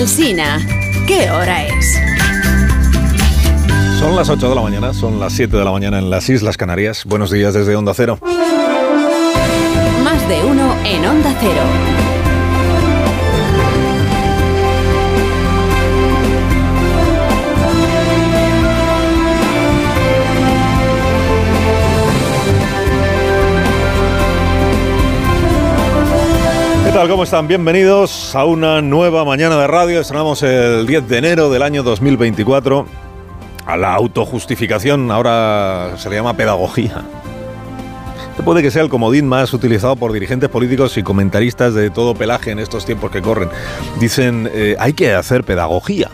Alsina, ¿qué hora es? Son las 8 de la mañana, son las 7 de la mañana en las Islas Canarias. Buenos días desde Onda Cero. Más de uno en Onda Cero. Tal? ¿Cómo están? Bienvenidos a una nueva mañana de radio. Estrenamos el 10 de enero del año 2024. A la autojustificación ahora se le llama pedagogía. Este puede que sea el comodín más utilizado por dirigentes políticos y comentaristas de todo pelaje en estos tiempos que corren. Dicen, eh, hay que hacer pedagogía.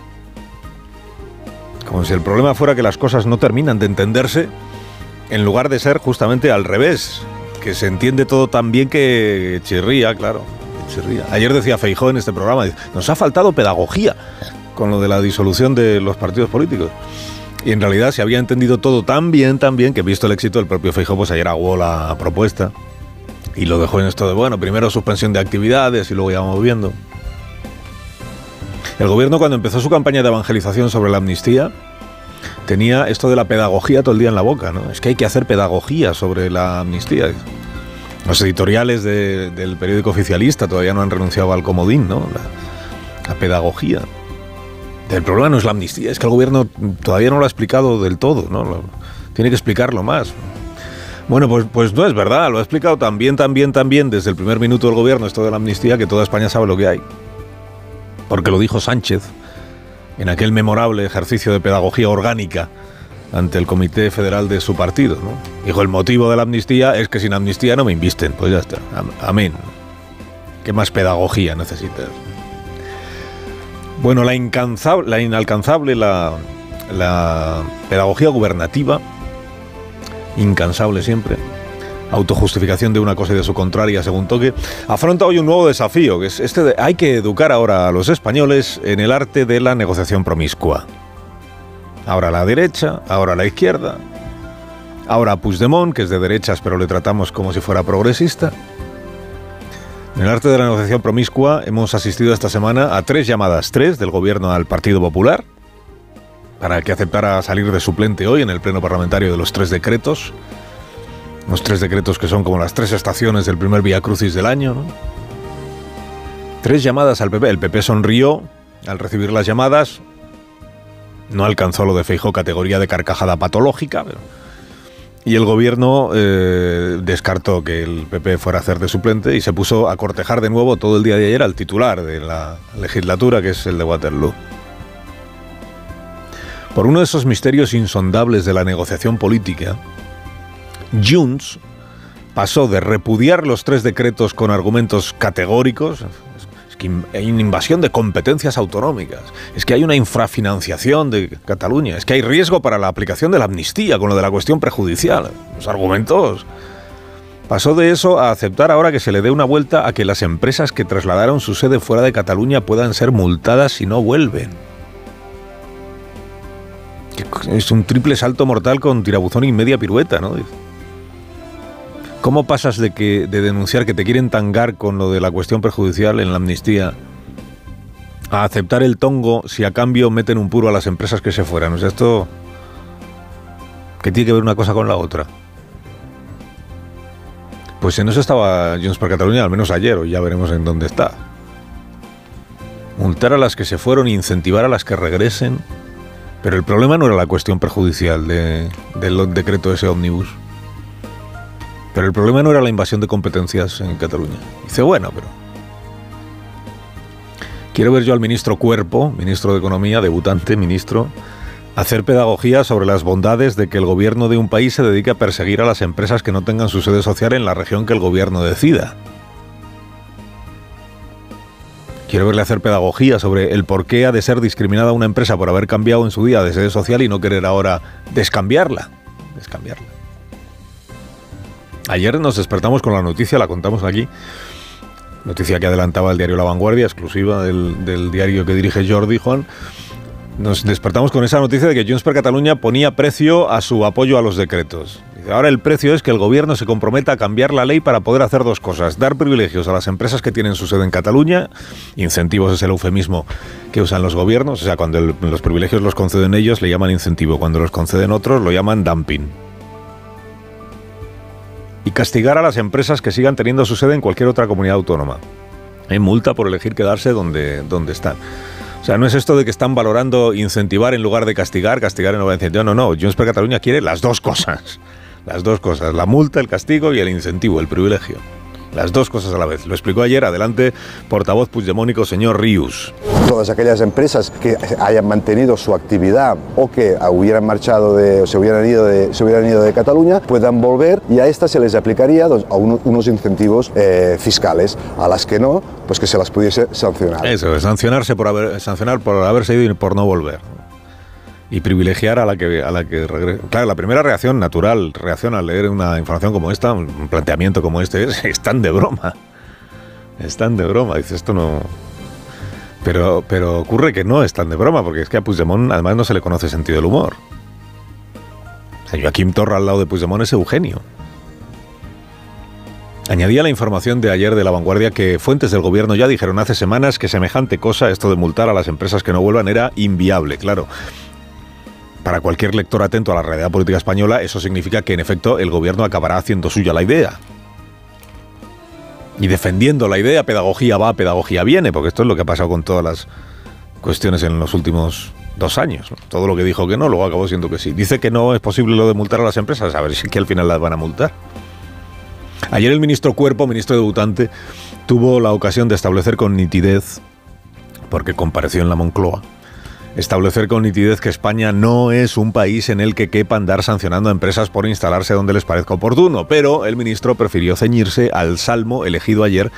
Como si el problema fuera que las cosas no terminan de entenderse, en lugar de ser justamente al revés, que se entiende todo tan bien que chirría, claro. Ayer decía Feijó en este programa, nos ha faltado pedagogía con lo de la disolución de los partidos políticos. Y en realidad se había entendido todo tan bien, tan bien, que visto el éxito, el propio Feijó pues ayer aguó la propuesta y lo dejó en esto de, bueno, primero suspensión de actividades y luego ya vamos viendo. El gobierno cuando empezó su campaña de evangelización sobre la amnistía, tenía esto de la pedagogía todo el día en la boca, ¿no? Es que hay que hacer pedagogía sobre la amnistía. Los editoriales de, del periódico oficialista todavía no han renunciado al comodín, ¿no? La, la, pedagogía. El problema no es la amnistía, es que el gobierno todavía no lo ha explicado del todo, ¿no? Lo, tiene que explicarlo más. Bueno, pues, pues no es verdad, lo ha explicado tan bien, tan bien, tan bien desde el primer minuto del gobierno esto de la amnistía que toda España sabe lo que hay. Porque lo dijo Sánchez en aquel memorable ejercicio de pedagogía orgánica ante el Comité Federal de su partido. ¿no? Dijo, el motivo de la amnistía es que sin amnistía no me invisten. Pues ya está. Amén. ¿Qué más pedagogía necesitas? Bueno, la, incansable, la inalcanzable, la, pedagogía gubernativa, incansable siempre, autojustificación de una cosa y de su contraria según toque, afronta hoy un nuevo desafío, que es este de, hay que educar ahora a los españoles en el arte de la negociación promiscua. Ahora la derecha, ahora la izquierda, ahora Puigdemont, que es de derechas pero le tratamos como si fuera progresista. En el arte de la negociación promiscua hemos asistido esta semana a tres llamadas, tres del gobierno al Partido Popular, para que aceptara salir de suplente hoy en el pleno parlamentario de los tres decretos. Los tres decretos que son como las tres estaciones del primer Vía Crucis del año. ¿no? Tres llamadas al PP. El PP sonrió al recibir las llamadas. No alcanzó lo de Feijó categoría de carcajada patológica. Y el gobierno eh, descartó que el PP fuera a hacer de suplente y se puso a cortejar de nuevo todo el día de ayer al titular de la legislatura, que es el de Waterloo. Por uno de esos misterios insondables de la negociación política, Junts pasó de repudiar los tres decretos con argumentos categóricos, invasión de competencias autonómicas, es que hay una infrafinanciación de Cataluña, es que hay riesgo para la aplicación de la amnistía con lo de la cuestión prejudicial. Los argumentos. Pasó de eso a aceptar ahora que se le dé una vuelta a que las empresas que trasladaron su sede fuera de Cataluña puedan ser multadas si no vuelven. Es un triple salto mortal con tirabuzón y media pirueta, ¿no? ¿Cómo pasas de, que, de denunciar que te quieren tangar con lo de la cuestión perjudicial en la amnistía a aceptar el tongo si a cambio meten un puro a las empresas que se fueran? O sea, esto... ¿Qué tiene que ver una cosa con la otra? Pues en eso estaba Junts per Cataluña, al menos ayer, o ya veremos en dónde está. Multar a las que se fueron incentivar a las que regresen. Pero el problema no era la cuestión perjudicial de, del decreto ese ómnibus. Pero el problema no era la invasión de competencias en Cataluña. Dice, bueno, pero... Quiero ver yo al ministro Cuerpo, ministro de Economía, debutante, ministro, hacer pedagogía sobre las bondades de que el gobierno de un país se dedique a perseguir a las empresas que no tengan su sede social en la región que el gobierno decida. Quiero verle hacer pedagogía sobre el por qué ha de ser discriminada una empresa por haber cambiado en su día de sede social y no querer ahora descambiarla. Descambiarla. Ayer nos despertamos con la noticia, la contamos aquí, noticia que adelantaba el diario La Vanguardia, exclusiva del, diario que dirige Jordi Juan. Nos despertamos con esa noticia de que Junts per Catalunya ponía precio a su apoyo a los decretos. Ahora el precio es que el gobierno se comprometa a cambiar la ley para poder hacer dos cosas. Dar privilegios a las empresas que tienen su sede en Cataluña. Incentivos es el eufemismo que usan los gobiernos. O sea, cuando los privilegios los conceden ellos, le llaman incentivo. Cuando los conceden otros, lo llaman dumping. Y castigar a las empresas que sigan teniendo su sede en cualquier otra comunidad autónoma. Hay multa por elegir quedarse donde, donde están. O sea, no es esto de que están valorando incentivar en lugar de castigar, castigar en lugar de incentivar. No, no, Junts per Cataluña quiere las dos cosas. Las dos cosas, la multa, el castigo y el incentivo, el privilegio. Las dos cosas a la vez. Lo explicó ayer, adelante, portavoz puigdemónico, señor Rius. Todas aquellas empresas que hayan mantenido su actividad o que hubieran marchado de, o se hubieran ido de, se hubieran ido de Cataluña puedan volver y a estas se les aplicaría a unos incentivos eh, fiscales. A las que no, pues que se las pudiese sancionar. Eso, sancionarse por haber, sancionar por haberse ido y por no volver y privilegiar a la que a la que regresa. Claro, la primera reacción natural, reacción al leer una información como esta, un planteamiento como este, es están de broma. Están de broma, dice esto no. Pero, pero ocurre que no están de broma, porque es que a Puigdemont además no se le conoce sentido del humor. O sea, Joaquim Torra al lado de Puigdemont es Eugenio. Añadía la información de ayer de La Vanguardia que fuentes del gobierno ya dijeron hace semanas que semejante cosa, esto de multar a las empresas que no vuelvan, era inviable. Claro, para cualquier lector atento a la realidad política española, eso significa que en efecto el gobierno acabará haciendo suya la idea. Y defendiendo la idea, pedagogía va, pedagogía viene, porque esto es lo que ha pasado con todas las cuestiones en los últimos dos años. Todo lo que dijo que no, luego acabó siendo que sí. Dice que no es posible lo de multar a las empresas, a ver si que al final las van a multar. Ayer el ministro Cuerpo, ministro debutante, tuvo la ocasión de establecer con nitidez, porque compareció en la Moncloa, establecer con nitidez que España no es un país en el que quepa andar sancionando a empresas por instalarse donde les parezca oportuno, pero el ministro prefirió ceñirse al salmo elegido ayer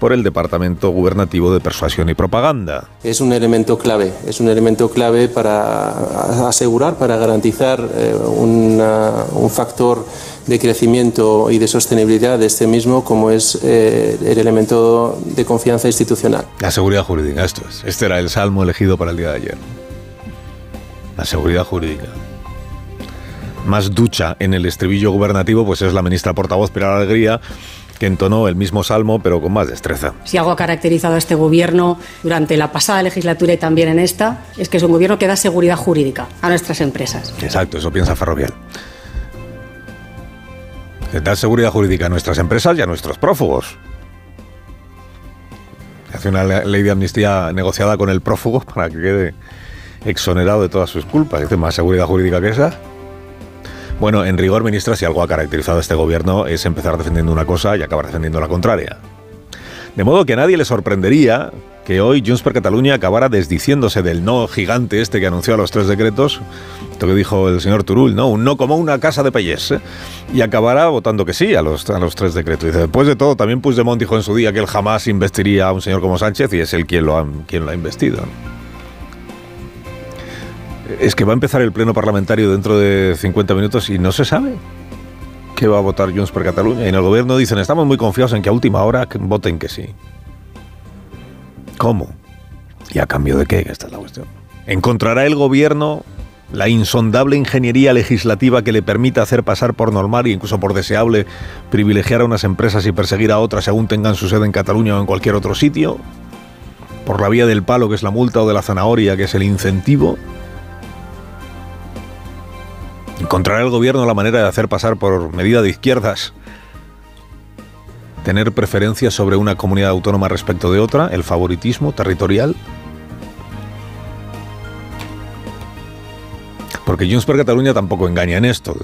por el Departamento Gubernativo de Persuasión y Propaganda. Es un elemento clave, es un elemento clave para asegurar, para garantizar eh, un factor de crecimiento y de sostenibilidad de este mismo como es eh, el elemento de confianza institucional. La seguridad jurídica, esto es. Este era el salmo elegido para el día de ayer la seguridad jurídica. Más ducha en el estribillo gubernativo, pues es la ministra portavoz Pilar Alegría, que entonó el mismo salmo, pero con más destreza. Si algo ha caracterizado a este gobierno durante la pasada legislatura y también en esta, es que es un gobierno que da seguridad jurídica a nuestras empresas. Exacto, eso piensa Ferrovial. Da seguridad jurídica a nuestras empresas y a nuestros prófugos. Hace una ley de amnistía negociada con el prófugo para que quede exonerado de todas sus culpas. ¿Dice más seguridad jurídica que esa? Bueno, en rigor, ministra, si algo ha caracterizado a este gobierno es empezar defendiendo una cosa y acabar defendiendo la contraria. De modo que a nadie le sorprendería que hoy Junts per Catalunya acabara desdiciéndose del no gigante este que anunció a los tres decretos, esto que dijo el señor Turul, ¿no? Un no como una casa de payés, ¿eh? y acabará votando que sí a los, a los tres decretos. Dice, después de todo, también Puigdemont dijo en su día que él jamás investiría a un señor como Sánchez y es él quien lo ha, quien lo ha investido es que va a empezar el pleno parlamentario dentro de 50 minutos y no se sabe qué va a votar Junts por Cataluña. Y en el gobierno dicen, estamos muy confiados en que a última hora voten que sí. ¿Cómo? ¿Y a cambio de qué? Esta es la cuestión. ¿Encontrará el gobierno la insondable ingeniería legislativa que le permita hacer pasar por normal e incluso por deseable privilegiar a unas empresas y perseguir a otras según tengan su sede en Cataluña o en cualquier otro sitio? ¿Por la vía del palo, que es la multa, o de la zanahoria, que es el incentivo? ¿Encontrará el gobierno la manera de hacer pasar por medida de izquierdas? ¿Tener preferencia sobre una comunidad autónoma respecto de otra? ¿El favoritismo territorial? Porque Junts per Cataluña tampoco engaña en esto.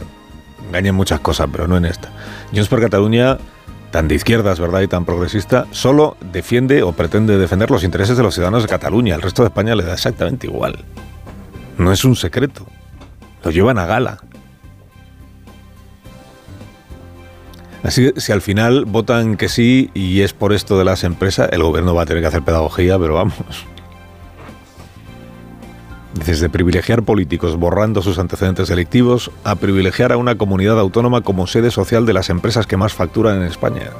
Engaña en muchas cosas, pero no en esta. Junts per Cataluña, tan de izquierdas, ¿verdad? Y tan progresista, solo defiende o pretende defender los intereses de los ciudadanos de Cataluña. El resto de España le da exactamente igual. No es un secreto. Lo llevan a gala. Así que si al final votan que sí y es por esto de las empresas, el gobierno va a tener que hacer pedagogía, pero vamos. Desde privilegiar políticos borrando sus antecedentes delictivos a privilegiar a una comunidad autónoma como sede social de las empresas que más facturan en España.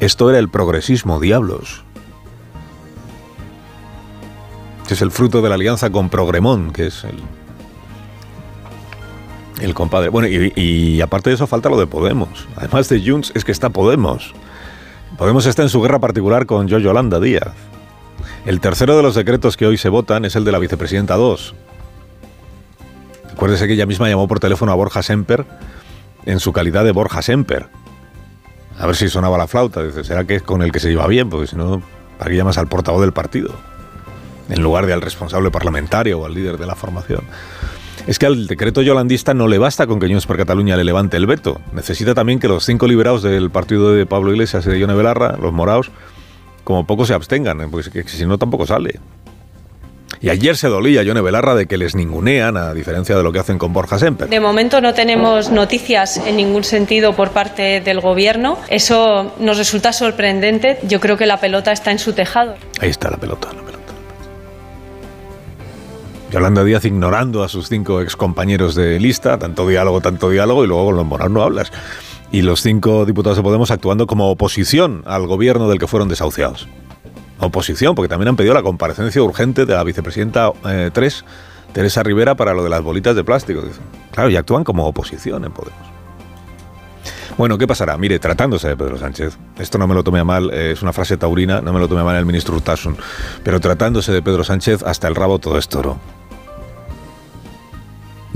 Esto era el progresismo, diablos. que es el fruto de la alianza con Progremón, que es el, El compadre. Bueno, y, aparte de eso falta lo de Podemos. Además de Junts, es que está Podemos. Podemos está en su guerra particular con Jojo Yolanda Díaz. El tercero de los decretos que hoy se votan es el de la vicepresidenta 2. Acuérdese que ella misma llamó por teléfono a Borja Semper en su calidad de Borja Semper. A ver si sonaba la flauta. Dice, ¿será que es con el que se lleva bien? Porque si no, ¿para qué llamas al portavoz del partido? En lugar de al responsable parlamentario o al líder de la formación. Es que al decreto yolandista no le basta con que Junts por Cataluña le levante el veto. Necesita también que los cinco liberados del partido de Pablo Iglesias y de Yone Belarra, los moraos, como poco se abstengan, ¿eh? porque si no tampoco sale. Y ayer se dolía Yone Belarra de que les ningunean, a diferencia de lo que hacen con Borja Semper. De momento no tenemos noticias en ningún sentido por parte del Gobierno. Eso nos resulta sorprendente. Yo creo que la pelota está en su tejado. Ahí está la pelota. Yolanda Díaz ignorando a sus cinco excompañeros de lista, tanto diálogo, tanto diálogo, y luego con los morados no hablas. Y los cinco diputados de Podemos actuando como oposición al gobierno del que fueron desahuciados. Oposición, porque también han pedido la comparecencia urgente de la vicepresidenta 3, eh, Teresa Rivera, para lo de las bolitas de plástico. Claro, y actúan como oposición en Podemos. Bueno, ¿qué pasará? Mire, tratándose de Pedro Sánchez, esto no me lo tome a mal, eh, es una frase taurina, no me lo tome a mal el ministro Urtasun, pero tratándose de Pedro Sánchez, hasta el rabo todo es toro.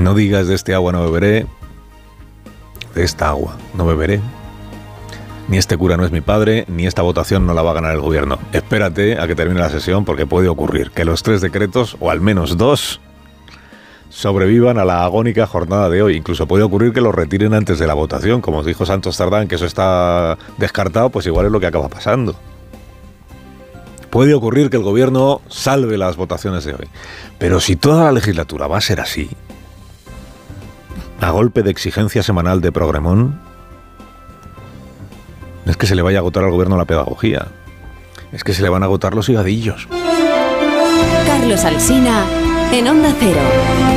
No digas de este agua no beberé, de esta agua no beberé. Ni este cura no es mi padre, ni esta votación no la va a ganar el gobierno. Espérate a que termine la sesión porque puede ocurrir que los tres decretos, o al menos dos, sobrevivan a la agónica jornada de hoy. Incluso puede ocurrir que los retiren antes de la votación. Como dijo Santos Tardán, que eso está descartado, pues igual es lo que acaba pasando. Puede ocurrir que el gobierno salve las votaciones de hoy. Pero si toda la legislatura va a ser así, a golpe de exigencia semanal de Progremón, es que se le vaya a agotar al gobierno la pedagogía. Es que se le van a agotar los higadillos. Carlos Alsina, en Onda Cero.